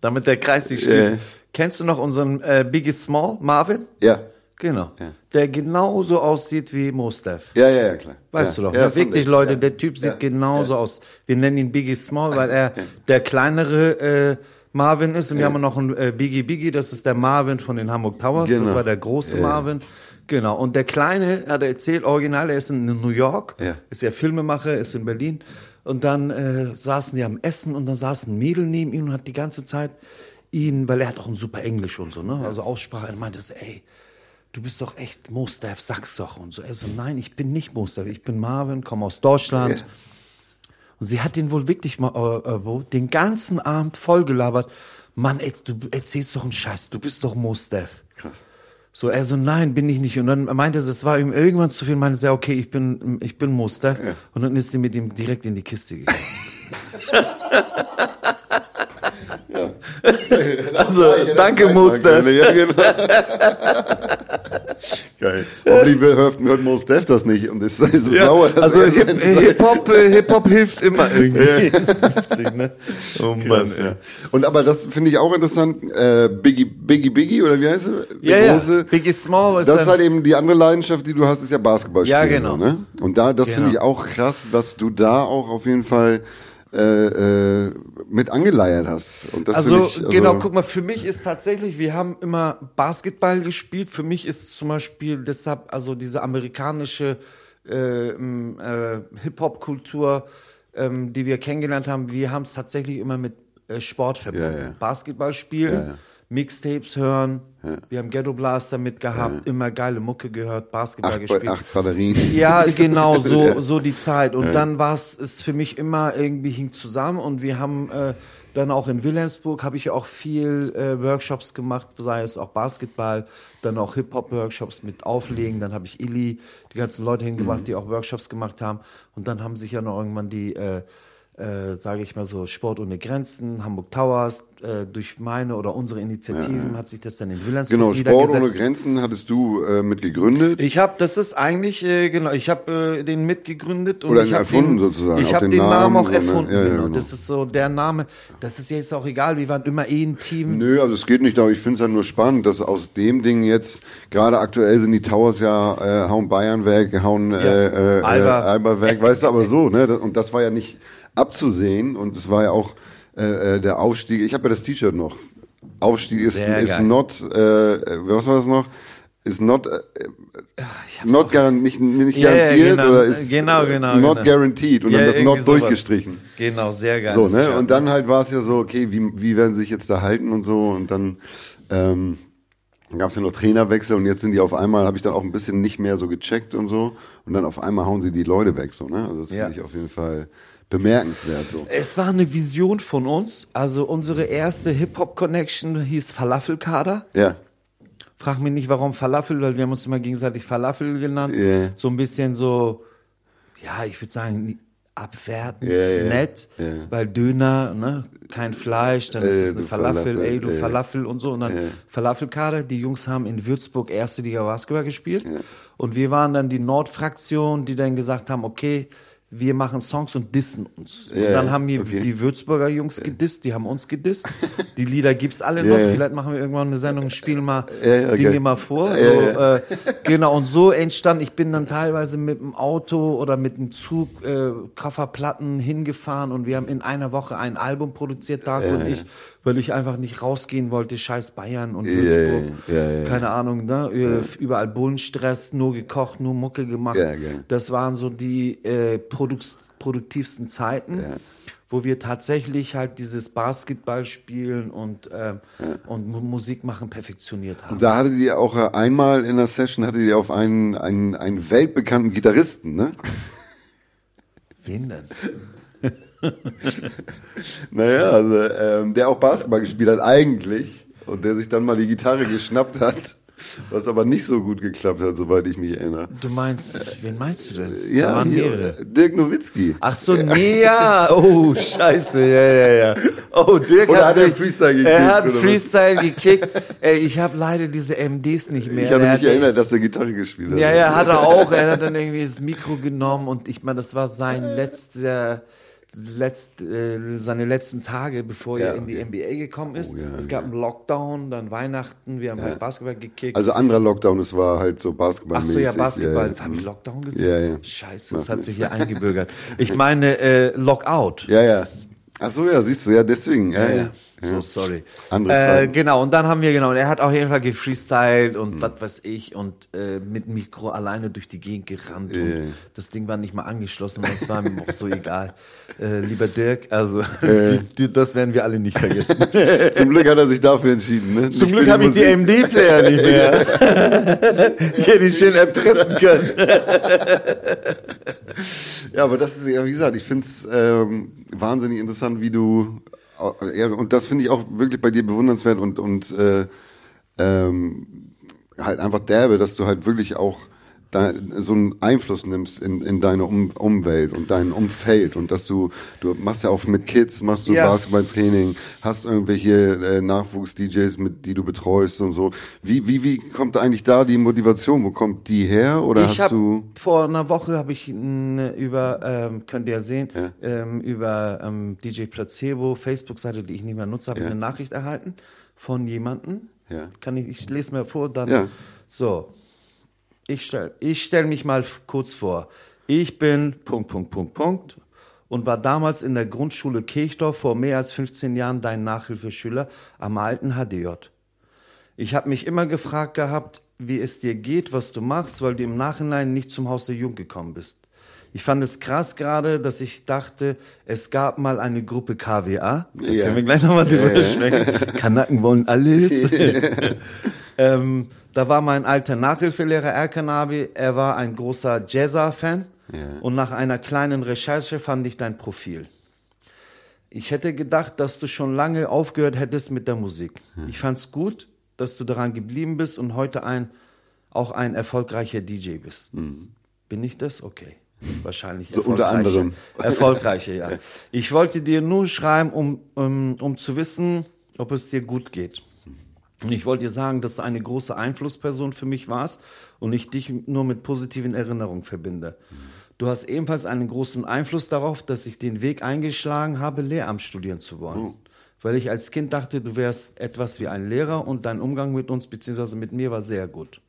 damit der Kreis sich schließt. Äh. Kennst du noch unseren äh, Biggie Small, Marvin? ja, Genau. Ja. Der genauso aussieht wie Mo Steph. ja, ja, ja, klar. Weißt ja. du doch. Ja, ist wirklich. Leute, der Typ sieht genauso aus. Wir nennen ihn Biggie Small, weil er der kleinere äh, Marvin ist. Und wir haben noch einen äh, Biggie Biggie, das ist der Marvin von den Hamburg Towers. Das Genau. war der große. Marvin. Genau. Und der Kleine hat er erzählt, original, er ist in New York, Ja. ist ja Filmemacher, ist in Berlin. Und dann äh, saßen die am Essen und dann saß ein Mädel neben ihm und hat die ganze Zeit ihn, weil er hat auch ein super Englisch und so, ne? Also Aussprache, er meinte so, ey, du bist doch echt Mostaf, sag's doch. Und so, er so, nein, ich bin nicht Mostaf, ich bin Marvin, komme aus Deutschland. Ja. Und sie hat ihn wohl wirklich mal, äh, äh, den ganzen Abend vollgelabert. Mann, ey, du erzählst doch einen Scheiß, du bist doch Mostaf. Krass. So, er so, nein, bin ich nicht. Und dann meinte sie, es war ihm irgendwann zu viel, meinte sie, ja, okay, ich bin, ich bin Muster. Und dann ist sie mit ihm direkt in die Kiste gegangen. Also, danke, Muster. Ja, genau. Geil. Hoffentlich hört, hört Mos Def das nicht und ist, ist Ja, sauer. also Hip- sein- Hip-Hop äh, Hip-Hop hilft immer irgendwie. Ist witzig, ne? Oh Mann, Krass, ja. Und aber das finde ich auch interessant. Äh, Biggie, Biggie, Biggie oder wie heißt er? Ja, ja. große- Biggie Small ist Das ist halt eben die andere Leidenschaft, die du hast, ist ja Basketball Ja, genau. Ne? Und da, das finde Genau. ich auch krass, was du da auch auf jeden Fall äh, äh, mit angeleiert hast. Also, ich, also, genau, guck mal, für mich ist tatsächlich, wir haben immer Basketball gespielt. Für mich ist zum Beispiel deshalb, also diese amerikanische äh, äh, Hip-Hop-Kultur, ähm, die wir kennengelernt haben, wir haben es tatsächlich immer mit äh, Sport verbunden. Ja, ja. Basketball spielen, Mixtapes hören, wir haben Ghetto Blaster mitgehabt, immer geile Mucke gehört, Basketball acht, gespielt. acht Batterien. Ja, genau, so, so die Zeit. Und dann war es für mich immer irgendwie hing zusammen. Und wir haben äh, dann auch in Wilhelmsburg habe ich auch viel äh, Workshops gemacht, sei es auch Basketball, dann auch Hip-Hop-Workshops mit Auflegen, dann habe ich Illy, die ganzen Leute hingebracht, die auch Workshops gemacht haben. Und dann haben sich ja noch irgendwann die äh, äh, sage ich mal so, Sport ohne Grenzen, Hamburg Towers, äh, durch meine oder unsere Initiativen hat sich das dann in Wilhelmsburg Genau, Sport ohne. Grenzen hattest du äh, mit gegründet. Ich habe, das ist eigentlich äh, genau, ich habe äh, den mitgegründet und Oder ich habe erfunden den, sozusagen, Ich habe den den, Namen, Namen auch ne? erfunden. Ja, ja, genau. genau. Das ist so der Name. Das ist jetzt auch egal. Wir waren immer eh ein Team. Nö, also es geht nicht darum, ich finde es halt nur spannend, dass aus dem Ding jetzt, gerade aktuell sind die Towers ja, äh, hauen Bayern weg, hauen äh, äh, Alba. Alba. Alba weg, weißt du, aber so, ne? Und das war ja nicht abzusehen und es war ja auch äh, äh, der Aufstieg, ich habe ja das T-Shirt noch. Aufstieg ist, ist not, äh, was war das noch? Ist not, äh, not garan nicht, nicht ja, garantiert genau. oder ist Genau, genau, not genau. guaranteed und Ja, dann das not sowas. durchgestrichen. Genau, sehr geil. So, ne? Und dann halt war es ja so, okay, wie, wie werden sie sich jetzt da halten und so. Und dann ähm, gab es ja noch Trainerwechsel und jetzt sind die auf einmal, habe ich dann auch ein bisschen nicht mehr so gecheckt und so. Und dann auf einmal hauen sie die Leute weg, so, ne? Also das Ja. finde ich auf jeden Fall bemerkenswert so. Es war eine Vision von uns. Also unsere erste Hip-Hop-Connection hieß Falafelkader. Ja. Frag mich nicht, warum Falafel, weil wir haben uns immer gegenseitig Falafel genannt. Ja. So ein bisschen so, ja, ich würde sagen, abwertend, Ja, ja. nett, weil Döner, ne, kein Fleisch, dann Äh, ist es eine Falafel, Falafel, ey, du. Falafel und so. Und dann Falafelkader, die Jungs haben in Würzburg erste Liga Basketball gespielt. Und wir waren dann die Nordfraktion, die dann gesagt haben, okay, wir machen Songs und dissen uns. Ja, und dann ja, haben wir okay. die Würzburger Jungs gedisst, die haben uns gedisst. Die Lieder gibt's alle Ja, noch. ja. Vielleicht machen wir irgendwann eine Sendung, spielen mal Ja, ja, Dinge geil. mal vor. Ja, so, ja. Äh, genau, und so entstand, ich bin dann teilweise mit dem Auto oder mit dem Zug äh, Kofferplatten hingefahren und wir haben in einer Woche ein Album produziert, Dark und ich, weil ich einfach nicht rausgehen wollte, scheiß Bayern und Ja, Würzburg, ja, ja, ja. keine Ahnung, ne? Äh, überall Bullenstress, nur gekocht, nur Mucke gemacht. Ja, geil. Das waren so die äh, produktivsten Zeiten. Wo wir tatsächlich halt dieses Basketballspielen und, ähm, und Mu- Musik machen perfektioniert haben. Da hattet ihr auch äh, einmal in der Session hattet ihr auf einen, einen, einen weltbekannten Gitarristen, ne? Wen denn? Naja, also, ähm, der auch Basketball gespielt hat eigentlich und der sich dann mal die Gitarre geschnappt hat, was aber nicht so gut geklappt hat, soweit ich mich erinnere. Du meinst, wen meinst du denn? da Ja, waren hier, mehrere. Dirk Nowitzki. Ach so, nee, ja. Oh, scheiße, ja, ja, ja. Oh, Dirk Oder hat er sich- Freestyle gekickt, Er hat oder was? Freestyle gekickt. Ey, ich habe leider diese MDs nicht mehr. Ich habe mich hat- erinnert, dass er Gitarre gespielt hat. Ja, ja, hat er auch. Er hat dann irgendwie das Mikro genommen und ich meine, das war sein letzter, letzt, äh, seine letzten Tage, bevor Ja, er in die okay. NBA gekommen ist. Oh, ja, es gab einen Lockdown, dann Weihnachten, wir haben halt Basketball gekickt. Also anderer Lockdown, es war halt so Ach Basketballmäßig. so, ja, Basketball. Ja, Habe ich ja. Lockdown gesagt? Ja, ja. Scheiße, das Macht hat sich hier eingebürgert. Ich meine äh, Lockout. ja, ja. Ach so, ja, siehst du, ja, deswegen. Ja, Ja, ja. So, sorry. Andere äh, genau, und dann haben wir, genau, und er hat auf jeden Fall gefreestylt und Mhm. was weiß ich und äh, mit Mikro alleine durch die Gegend gerannt. Ja. Und das Ding war nicht mal angeschlossen, das war ihm auch so egal. Äh, lieber Dirk, also die, die, das werden wir alle nicht vergessen. Zum Glück hat er sich dafür entschieden. Ne? Zum Nicht Glück habe ich die. MD-Player nicht mehr. ich hätte die schön erpressen können. Ja, aber das ist ja, wie gesagt, ich finde es ähm, wahnsinnig interessant, wie du, ja, und das finde ich auch wirklich bei dir bewundernswert und, und äh, ähm, halt einfach derbe, dass du halt wirklich auch da, so einen Einfluss nimmst in, in deine um Umwelt und dein Umfeld und dass du, du machst ja auch mit Kids, machst du Ja. Basketballtraining, hast irgendwelche äh, Nachwuchs-DJs, mit die du betreust und so. Wie, wie, wie kommt eigentlich da die Motivation? Wo kommt die her? Oder ich hast du. vor einer Woche habe ich n, über ähm, könnt ihr ja sehen Ja. ähm, über ähm, DJ Placebo Facebook-Seite, die ich nicht mehr nutze, habe Ja. ich eine Nachricht erhalten von jemandem. Ja. Kann ich, ich lese mir vor, dann Ja. so. Ich stelle ich stell mich mal kurz vor. Ich bin Punkt, Punkt, Punkt, Punkt und war damals in der Grundschule Kirchdorf vor mehr als 15 Jahren dein Nachhilfeschüler am alten HDJ. Ich habe mich immer gefragt gehabt, wie es dir geht, was du machst, weil du im Nachhinein nicht zum Haus der Jugend gekommen bist. Ich fand es krass gerade, dass ich dachte, es gab mal eine Gruppe KWA. Da Ja. können wir gleich nochmal drüber Ja, ja. sprechen. Kanaken wollen alles. ähm, da war mein alter Nachhilfelehrer Erkanabi. Er war ein großer Jazzer-Fan. Ja. Und nach einer kleinen Recherche fand ich dein Profil. Ich hätte gedacht, dass du schon lange aufgehört hättest mit der Musik. Hm. Ich fand's gut, dass du daran geblieben bist und heute ein, auch ein erfolgreicher DJ bist. Bin ich das? Okay. Wahrscheinlich Hm. So unter anderem. Erfolgreicher, ja. Ich wollte dir nur schreiben, um, um, um zu wissen, ob es dir gut geht. Und ich wollte dir sagen, dass du eine große Einflussperson für mich warst und ich dich nur mit positiven Erinnerungen verbinde. Du hast ebenfalls einen großen Einfluss darauf, dass ich den Weg eingeschlagen habe, Lehramt studieren zu wollen. Weil ich als Kind dachte, du wärst etwas wie ein Lehrer und dein Umgang mit uns bzw. mit mir war sehr gut.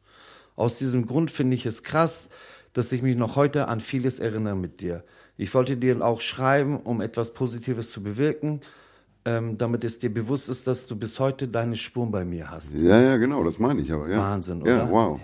Aus diesem Grund finde ich es krass, dass ich mich noch heute an vieles erinnere mit dir. Ich wollte dir auch schreiben, um etwas Positives zu bewirken, ähm, damit es dir bewusst ist, dass du bis heute deine Spuren bei mir hast. Ja, ja, genau, das meine ich aber. Ja. Wahnsinn, Ja, oder? wow.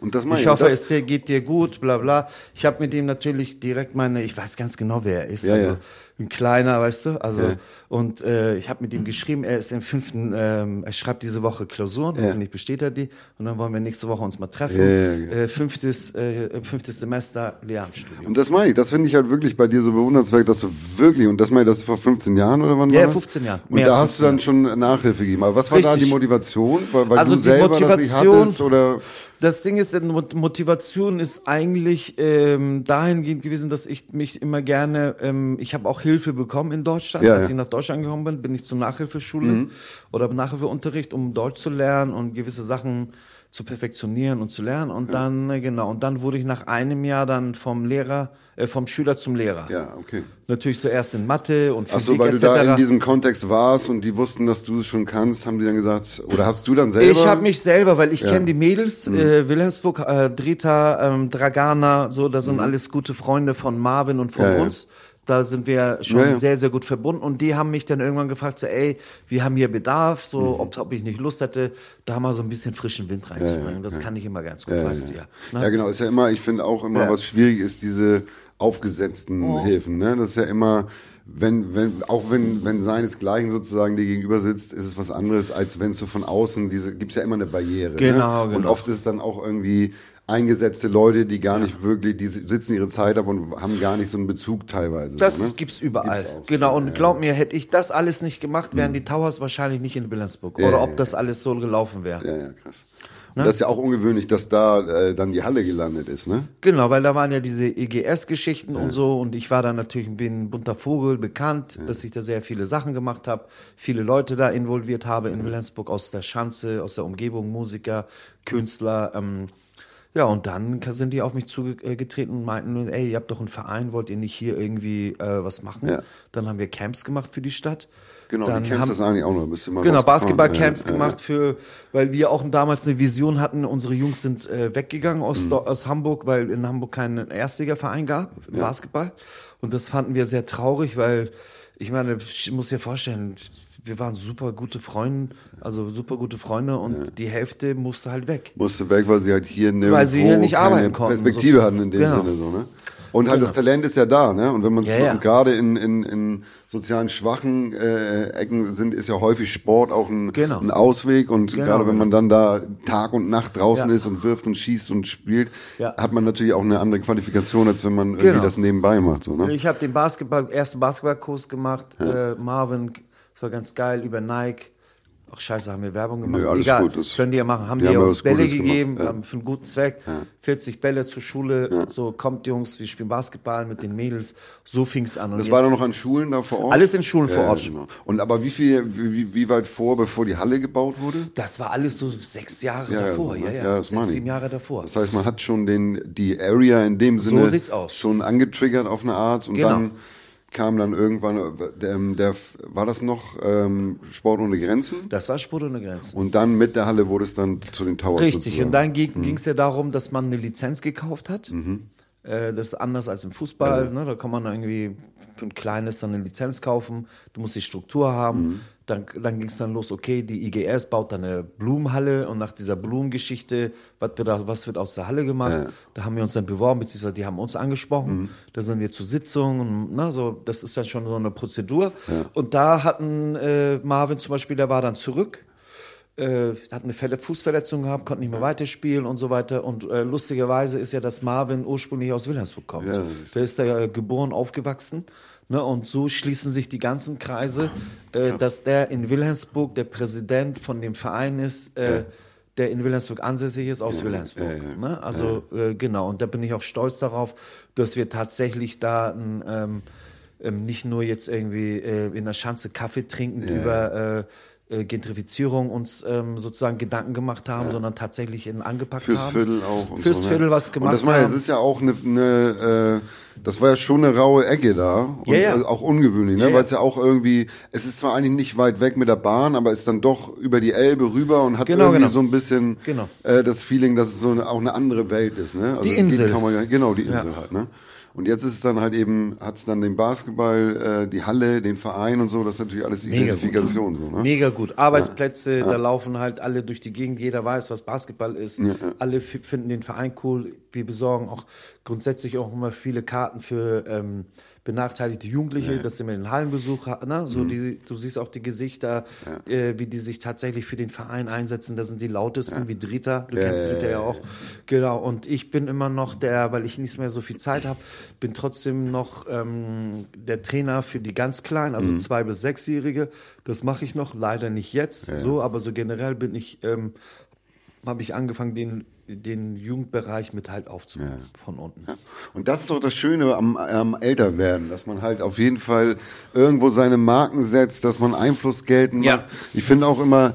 Und das meine Ich hoffe, es dir, geht dir gut, bla bla. Ich habe mit ihm natürlich direkt meine, ich weiß ganz genau, wer er ist. Ja, also ja. ein kleiner, weißt du. Also Ja. und äh, ich habe mit ihm geschrieben, er ist im fünften, ähm, er schreibt diese Woche Klausuren, Ja. hoffentlich besteht er die. Und dann wollen wir nächste Woche uns mal treffen. Ja, ja, ja. Äh, fünftes, äh, fünftes Semester Lehramtsstudium. Und das meine ich, das finde ich halt wirklich bei dir so bewundernswert, dass du wirklich, und das meine ich, das ist vor 15 Jahren oder wann Ja, war das? 15 Jahren. Und da hast du dann schon Nachhilfe gegeben. Aber was war da Richtig. die Motivation? Weil, weil Also du selber das nicht Motivation- hattest oder? Das Ding ist, die Mot- Motivation ist eigentlich ähm, dahingehend gewesen, dass ich mich immer gerne, ähm, ich habe auch Hilfe bekommen in Deutschland. Ja, Als ja. ich nach Deutschland gekommen bin, bin ich zur Nachhilfeschule oder Nachhilfeunterricht, um Deutsch zu lernen und gewisse Sachen zu perfektionieren und zu lernen. Und dann, äh, genau, und dann wurde ich nach einem Jahr dann vom Lehrer, äh, vom Schüler zum Lehrer. Ja, okay. Natürlich zuerst in Mathe und Ach Physik so, weil du da in diesem Kontext warst und die wussten, dass du es schon kannst, haben die dann gesagt, oder hast du dann selber? Ich habe mich selber, weil ich Ja. Mhm. kenne die Mädels, äh, Wilhelmsburg, äh, Drita, ähm, Dragana, so, das sind alles gute Freunde von Marvin und von Mhm. Ja, ja. Da sind wir schon Ja, ja. sehr, sehr gut verbunden. Und die haben mich dann irgendwann gefragt, so, ey, wir haben hier Bedarf, so, Mhm. ob, ob ich nicht Lust hätte, da mal so ein bisschen frischen Wind reinzubringen. das kann ich immer ganz gut, ja, weißt ja. du ja. Ne? Ja, genau, ist ja immer, ich finde auch immer, Ja. was schwierig ist, diese aufgesetzten Hilfen, ne? Das ist ja immer, wenn, wenn, auch wenn, wenn seinesgleichen sozusagen dir gegenüber sitzt, ist es was anderes, als wenn es so von außen, diese, gibt's ja immer eine Barriere. Genau, ne? Und genau. oft ist es dann auch irgendwie eingesetzte Leute, die gar nicht wirklich, die sitzen ihre Zeit ab und haben gar nicht so einen Bezug teilweise. Das ne? gibt's überall. Gibt's genau, und Ja, glaub mir, hätte ich das alles nicht gemacht, wären die Towers wahrscheinlich nicht in Wilhelmsburg. Ja, Oder ja, ob das alles so gelaufen wäre. Ja, ja, krass. Ne? Das ist ja auch ungewöhnlich, dass da äh, dann die Halle gelandet ist, ne? Genau, weil da waren ja diese EGS-Geschichten und so und ich war da natürlich ein bunter Vogel bekannt, dass ich da sehr viele Sachen gemacht habe, viele Leute da involviert habe in Wilhelmsburg aus der Schanze, aus der Umgebung, Musiker, Künstler. Ähm, ja, und dann sind die auf mich zugetreten und meinten, ey, ihr habt doch einen Verein, wollt ihr nicht hier irgendwie äh, was machen? Ja. Dann haben wir Camps gemacht für die Stadt. Genau, dann du kennst haben, das eigentlich auch noch. Bist du mal Genau. Basketballcamps Ja, ja, gemacht für, weil wir auch damals eine Vision hatten. Unsere Jungs sind äh, weggegangen aus, Mhm. Aus Hamburg, weil in Hamburg keinen Erstligaverein gab, im Basketball. Und das fanden wir sehr traurig, weil ich meine, ich muss dir vorstellen, wir waren super gute Freunde, also super gute Freunde und die Hälfte musste halt weg. Musste weg, weil sie halt hier nirgendwo Weil sie hier nicht arbeiten konnten, Perspektive so- hatten in dem Genau. Sinne so, ne? Und halt das Talent ist ja da, ne? Und wenn man Ja, ja. gerade in, in, in sozialen schwachen äh, Ecken sind, ist ja häufig Sport auch ein, Genau. ein Ausweg. Und Genau, gerade wenn man dann da Tag und Nacht draußen Ja. ist und wirft und schießt und spielt, Ja. hat man natürlich auch eine andere Qualifikation, als wenn man irgendwie Genau. das nebenbei macht. So, ne? Ich habe den Basketball, ersten Basketballkurs gemacht, äh, Marvin, das war ganz geil, über Nike. Ach scheiße, haben wir Werbung gemacht? Nö, alles Egal, gut, das- können die ja machen. Haben die die, ja uns Bälle Gutes gegeben, ja. für einen guten Zweck. 40 Bälle zur Schule, so kommt Jungs, wir spielen Basketball mit den Mädels. So fing es an. Und Das war dann noch an Schulen da vor Ort? Alles in Schulen vor Ja, Ort. Genau. Und aber wie viel, wie, wie- weit vor, bevor die Halle gebaut wurde? Das war alles so sechs Jahre Ja, ja, davor. so, Ja, ja, Ja, das sechs, sieben Jahre davor. Das heißt, man hat schon den, die Area in dem Sinne aus. schon angetriggert auf eine Art und Genau. dann kam dann irgendwann, der, der, war das noch ähm, Sport ohne Grenzen? Das war Sport ohne Grenzen. Und dann mit der Halle wurde es dann zu den Towers Richtig, sozusagen. und dann ging es ja darum, dass man eine Lizenz gekauft hat. Äh, das ist anders als im Fußball. Ne? Da kann man irgendwie für ein kleines dann eine Lizenz kaufen. Du musst die Struktur haben. Dann, dann ging es dann los, okay, die IGS baut dann eine Blumenhalle und nach dieser Blumengeschichte, was wird, da, was wird aus der Halle gemacht? Da haben wir uns dann beworben, beziehungsweise die haben uns angesprochen. Da sind wir zu Sitzungen. Ne? So, das ist dann schon so eine Prozedur. Und da hatten äh, Marvin zum Beispiel, der war dann zurück äh, hat eine Fälle Fußverletzung gehabt, konnte nicht mehr weiterspielen und so weiter. Und äh, lustigerweise ist ja, dass Marvin ursprünglich aus Wilhelmsburg kommt. Ja, ist- Der ist da ja geboren, aufgewachsen. Ne, und so schließen sich die ganzen Kreise, äh, dass der in Wilhelmsburg der Präsident von dem Verein ist, äh, der in Wilhelmsburg ansässig ist, aus Wilhelmsburg. Ne? Also Äh, genau, und da bin ich auch stolz darauf, dass wir tatsächlich da ein, ähm, ähm, nicht nur jetzt irgendwie äh, in der Schanze Kaffee trinken über äh, äh, Gentrifizierung uns ähm, sozusagen Gedanken gemacht haben, sondern tatsächlich in angepackt Fürs haben. Viertel auch. Und Fürs so, ne? Viertel was gemacht Und das, war, ja- haben. es ist ja auch eine, eine äh, das war ja schon eine raue Ecke da. Und Ja, ja. also auch ungewöhnlich, ne? Ja, ja. weil es ja auch irgendwie, es ist zwar eigentlich nicht weit weg mit der Bahn, aber ist dann doch über die Elbe rüber und hat Genau, irgendwie genau. so ein bisschen Genau. äh, das Feeling, dass es so eine, auch eine andere Welt ist. Ne? Also Die geht- Insel. Kann man, ja- genau, die Insel Ja. halt. Ne? Und jetzt ist es dann halt eben, hat es dann den Basketball, äh, die Halle, den Verein und so, das ist natürlich alles Mega gut. Identifikation. So, ne? Mega gut. Arbeitsplätze, da laufen halt alle durch die Gegend, jeder weiß, was Basketball ist. Alle f- finden den Verein cool. Wir besorgen auch grundsätzlich auch immer viele Karten für ähm, benachteiligte Jugendliche, dass sie mal den Hallenbesuch haben. Ne? So die, du siehst auch die Gesichter, äh, wie die sich tatsächlich für den Verein einsetzen. Das sind die lautesten, wie Drita. Du kennst ja, Drita ja, ja, auch. Genau. Und ich bin immer noch der, weil ich nicht mehr so viel Zeit habe, bin trotzdem noch ähm, der Trainer für die ganz Kleinen, also zwei bis sechsjährige. Das mache ich noch, leider nicht jetzt so, aber so generell bin ich, ähm, habe ich angefangen, den, den Jugendbereich mit halt aufzubauen von unten. Und das ist doch das Schöne am, am Älterwerden, dass man halt auf jeden Fall irgendwo seine Marken setzt, dass man Einfluss geltend Ja. macht. Ich finde auch immer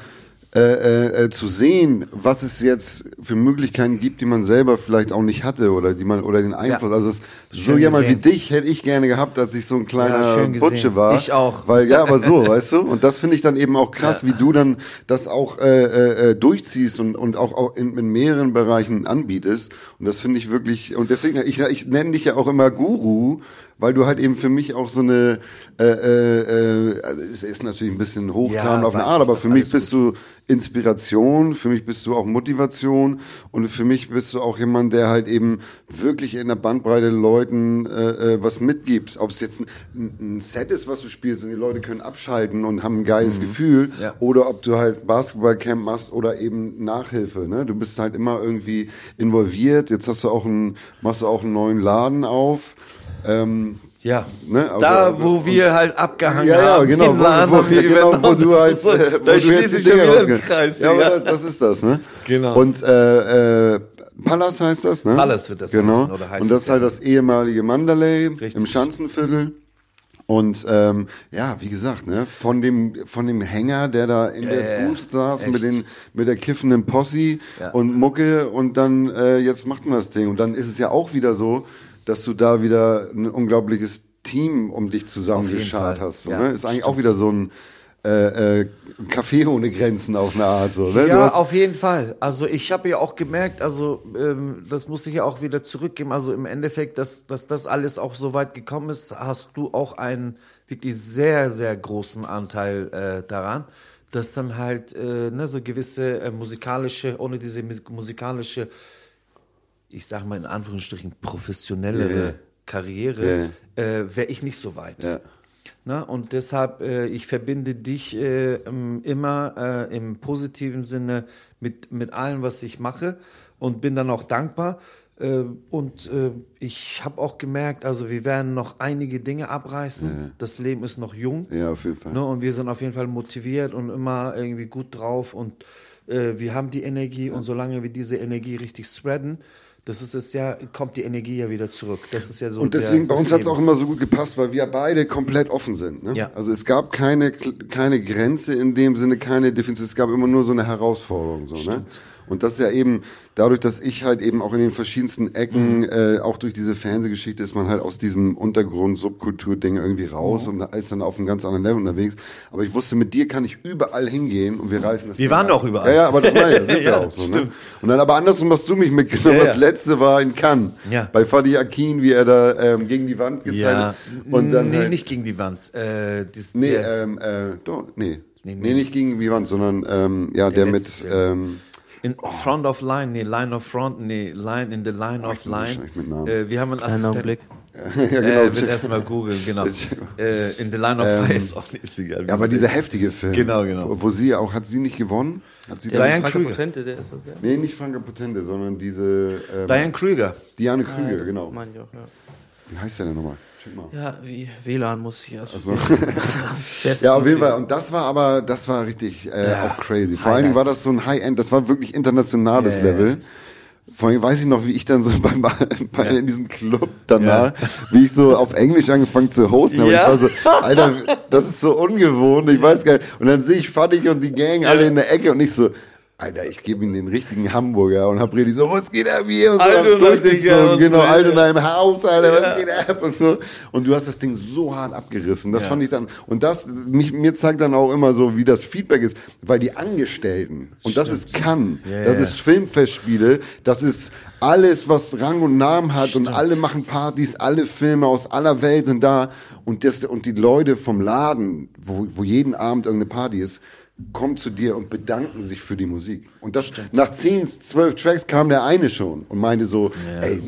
äh, äh, äh, zu sehen, was es jetzt für Möglichkeiten gibt, die man selber vielleicht auch nicht hatte oder die man oder den Einfluss. Ja. Also das, so jemand wie dich hätte ich gerne gehabt, als ich so ein kleiner Ja. Butsche war. Ich auch. Weil ja, aber so, weißt du. Und das finde ich dann eben auch krass, wie du dann das auch äh, äh, äh, durchziehst und und auch, auch in, in mehreren Bereichen anbietest. Und das finde ich wirklich. Und deswegen, ich ich nenne dich ja auch immer Guru. Weil du halt eben für mich auch so eine, äh, äh, äh, also es ist natürlich ein bisschen hochtrabend Ja, auf eine Art, aber für mich bist du Inspiration, für mich bist du auch Motivation und für mich bist du auch jemand, der halt eben wirklich in der Bandbreite Leuten äh, äh, was mitgibt. Ob es jetzt ein, ein Set ist, was du spielst und die Leute können abschalten und haben ein geiles Gefühl Ja. oder ob du halt Basketballcamp machst oder eben Nachhilfe. Ne? Du bist halt immer irgendwie involviert. Jetzt hast du auch einen, machst du auch einen neuen Laden auf. Ähm, Ja, Ne, aber- da wo wir halt abgehangen ja, ja, haben, genau, wo, wo, wir genau, wo du halt, so- äh, wo da du jetzt die schon wieder rausge- Kreis. Ja, ja. aber das, ist das, ne? Genau. Und äh, äh, Pallas heißt das, ne? Pallas wird das genau. heißen, oder heißt Und das ist halt ja. das ehemalige Mandalay Richtig. im Schanzenviertel. Und ähm, ja, wie gesagt, ne, von dem von dem Hänger, der da in der ja, Booth saß mit echt. den mit der kiffenden Posse Ja. und Mucke und dann äh, jetzt macht man das Ding und dann ist es ja auch wieder so, dass du da wieder ein unglaubliches Team um dich zusammengeschart hast. So, Ja, ne? Ist eigentlich auch wieder so ein äh, äh, Café ohne Grenzen auf eine Art so. Ne? Ja, auf jeden Fall. Also ich habe ja auch gemerkt, also ähm, das muss ich ja auch wieder zurückgeben. Also im Endeffekt, dass, dass das alles auch so weit gekommen ist, hast du auch einen wirklich sehr, sehr großen Anteil äh, daran, dass dann halt äh, ne, so gewisse äh, musikalische, ohne diese mus- musikalische, ich sage mal in Anführungsstrichen, professionellere Ja, ja. Karriere, äh, wäre ich nicht so weit. Ja. Na, und deshalb, äh, ich verbinde dich äh, immer äh, im positiven Sinne mit, mit allem, was ich mache und bin dann auch dankbar. Äh, und äh, ich habe auch gemerkt, also wir werden noch einige Dinge abreißen. Das Leben ist noch jung. Ja, auf jeden Fall. Ne? Und wir sind auf jeden Fall motiviert und immer irgendwie gut drauf. Und äh, wir haben die Energie. Und solange wir diese Energie richtig spreaden, das ist es ja, kommt die Energie ja wieder zurück. Das ist ja so. Und deswegen, der, bei uns hat es auch immer so gut gepasst, weil wir beide komplett offen sind. Ne? Ja. Also es gab keine, keine Grenze in dem Sinne, keine Definition. Es gab immer nur so eine Herausforderung. So, ne? Und das ist ja eben, dadurch, dass ich halt eben auch in den verschiedensten Ecken, Mhm. äh, auch durch diese Fernsehgeschichte, ist man halt aus diesem Untergrund-Subkultur-Ding irgendwie raus Mhm. und ist dann auf einem ganz anderen Level unterwegs. Aber ich wusste, mit dir kann ich überall hingehen und wir reißen das Wir waren auch überall. Ja, ja, aber das meine ich, das sind wir Ja, auch so. Ne? stimmt. Und dann aber andersrum hast du mich mitgenommen. Ja, Das ja. letzte war in Cannes. Ja. Bei Fadi Akin, wie er da ähm, gegen die Wand gezeigt Ja, hat. Und dann nee, halt, nicht gegen die Wand. Äh, das, Nee, der, ähm, äh, doch, nee. Nee, Nee, nee. nicht gegen die Wand, sondern ähm, ja, der, mit letzte, ja. ähm, in Front of Line, nee, Line of Front, nee, Line in the Line of bin Line. Äh, wir haben einen Einen Assistenten. Augenblick. ja, genau. Äh, wird erstmal googeln, genau. äh, in the Line of Fire ist auch nicht ist egal. ja, aber dieser heftige Film. Genau, genau. Wo, wo sie auch, hat sie nicht gewonnen? Hat sie Ja, Diane Franka Krüger. Potente, der ist das, ja. Nee, nicht Franka Potente, sondern diese ähm, Diane Krüger. Diane Krüger, genau. Meine ich auch, ja. Wie heißt der denn nochmal? Ja, wie WLAN muss ich erst. So. Bestens Ja, auf jeden. Fall. Und das war aber, das war richtig äh, Ja. auch crazy. Vor allen Dingen war das so ein High-End, das war wirklich internationales Ja, ja. Level. Vor allem weiß ich noch, wie ich dann so beim, bei, in diesem Club danach, wie ich so auf Englisch angefangen zu hosten habe. Ja. Ich war so, Alter, das ist so ungewohnt, ich weiß gar nicht. Und dann sehe ich Fattig und die Gang alle in der Ecke und ich so, Alter, ich gebe ihm den richtigen Hamburger und hab richtig so, was geht ab hier? Und so Aldona, hab durchgezogen, genau, so, ja. Aldona im Haus, Alter, was geht ab und so. Und du hast das Ding so hart abgerissen. Das Ja. fand ich dann, und das, mich, mir zeigt dann auch immer so, wie das Feedback ist, weil die Angestellten, und das ist Cannes, Ja, das ja. ist Filmfestspiele, das ist alles, was Rang und Namen hat und alle machen Partys, alle Filme aus aller Welt sind da und das, und die Leute vom Laden, wo, wo jeden Abend irgendeine Party ist, kommen zu dir und bedanken sich für die Musik. Und das, nach zehn, zwölf Tracks kam der eine schon und meinte so, ey,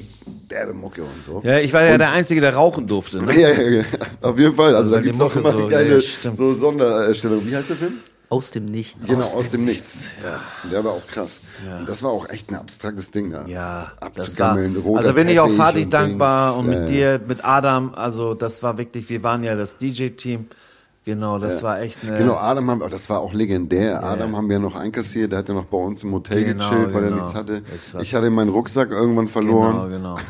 derbe Mucke und so. Ja, ich war ja der Einzige, der rauchen durfte. Ne? Ja, ja, ja, auf jeden Fall. Also, weil da die gibt's auch immer so- geile ja, stimmt. so Sonderstellung. Wie heißt der Film? Aus dem Nichts. Genau, aus dem Nichts. Ja. Der war auch krass. Und das war auch echt ein abstraktes Ding da. Ja, Abzugammeln, roter also bin ich auch Teppich und dankbar Dings. und mit Ja, dir, mit Adam, also das war wirklich, wir waren ja das DJ-Team, genau, das war echt eine, Genau, Adam haben, das war auch legendär. Adam haben wir noch einkassiert, der hat ja noch bei uns im Hotel Genau, gechillt, weil er genau. nichts hatte. Ich hatte meinen Rucksack irgendwann genau, verloren. genau.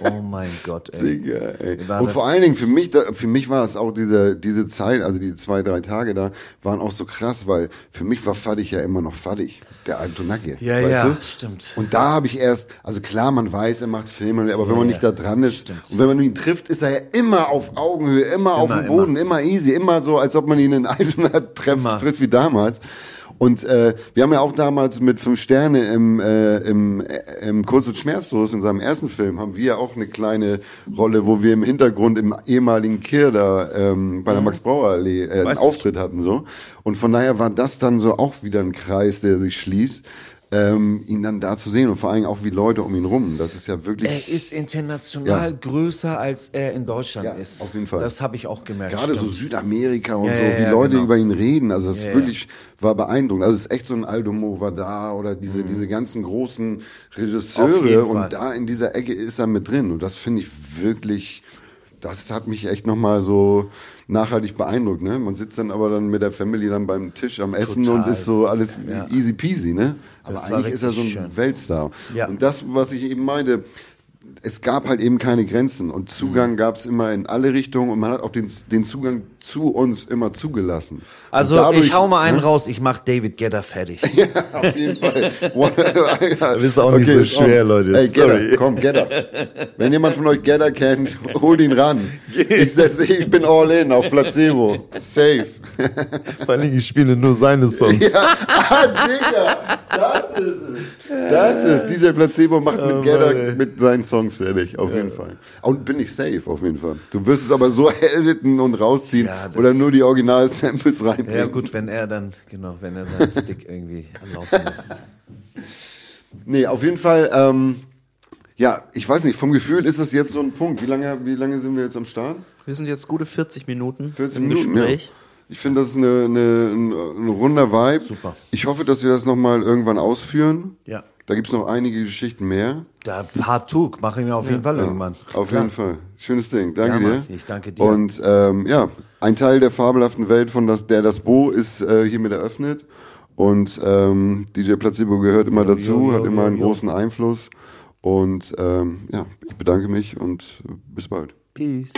Oh mein Gott, ey. Digga, ey. Und vor allen Dingen für mich, für mich war es auch diese, diese Zeit, also die zwei, drei Tage da, waren auch so krass, weil für mich war Fadig ja immer noch Fadig, der Altonacke. Ja, ja, du? stimmt. Und da habe ich erst, also klar, man weiß, er macht Filme, aber wenn man ja, nicht da dran ist stimmt. und wenn man ihn trifft, ist er ja immer auf Augenhöhe, immer, auf dem Immer, Boden, immer. easy, immer so, als ob man ihn in Altona trefft, Immer. trifft wie damals. Und äh, wir haben ja auch damals mit fünf Sterne im, äh, im, äh, im Kurz und Schmerzlos, in seinem ersten Film, haben wir ja auch eine kleine Rolle, wo wir im Hintergrund im ehemaligen Kir da ähm, bei der Max-Brauer-Allee äh, einen. Auftritt hatten. so. Und von daher war das dann so auch wieder ein Kreis, der sich schließt, ähm, ihn dann da zu sehen und vor allem auch wie Leute um ihn rum. Das ist ja wirklich... Er ist international Ja. größer, als er in Deutschland Ja, ist. auf jeden Fall. Das habe ich auch gemerkt. Gerade so stimmt. Südamerika und Ja, so, wie Leute genau. über ihn reden. Also das wirklich war beeindruckend. Also es ist echt so ein Aldo Movada oder Mhm. diese, diese ganzen großen Regisseure und da in dieser Ecke ist er mit drin. Und das finde ich wirklich, das hat mich echt nochmal so nachhaltig beeindruckt. Ne? Man sitzt dann aber dann mit der Family dann beim Tisch am Essen Total. und ist so alles Ja. easy peasy. Ne? Aber Das eigentlich ist er so ein schön. Weltstar. Ja. Und das, was ich eben meinte, es gab halt eben keine Grenzen und Zugang gab es immer in alle Richtungen und man hat auch den, den Zugang zu uns immer zugelassen. Also dadurch- ich hau mal einen ne? raus, ich mach David Gedder fertig. Ja, auf jeden Fall. Das ist auch nicht so schwer, Leute. Ey. Gedder, komm, Gedder. Wenn jemand von euch Gedder kennt, holt ihn ran. Ich, setz, ich bin all in auf Placebo. Safe. Vor allem, ich spiele nur seine Songs. Ja, ah, Digga, das ist es. Das ist, DJ Placebo macht mit Oh, Gedder mit seinen Songs fertig, auf jeden Fall. Und bin ich safe, auf jeden Fall. Du wirst es aber so editen und rausziehen Ja, das- oder nur die Original-Samples reinbringen. Ja gut, wenn er dann, genau, wenn er seinen Stick irgendwie anlaufen lässt. Nee, auf jeden Fall, ähm, ja, ich weiß nicht, vom Gefühl ist es jetzt so ein Punkt. Wie lange, wie lange sind wir jetzt am Start? Wir sind jetzt gute 40 Minuten 40 im Minuten, Gespräch. Ja. Ich finde, das ist eine, eine, ein, ein runder Vibe. Super. Ich hoffe, dass wir das nochmal irgendwann ausführen. Ja. Da gibt es noch einige Geschichten mehr. Da Partuk, mache ich mir auf jeden Fall irgendwann. Auf Klar. jeden Fall. Schönes Ding. Danke Ja, dir. Ich danke dir. Und ähm, ja, ein Teil der fabelhaften Welt von das, der das Bo ist äh, hiermit eröffnet. Und ähm, DJ Placebo gehört immer Jo, dazu, jo, jo, hat immer einen großen Einfluss. Und ähm, ja, ich bedanke mich und bis bald. Peace.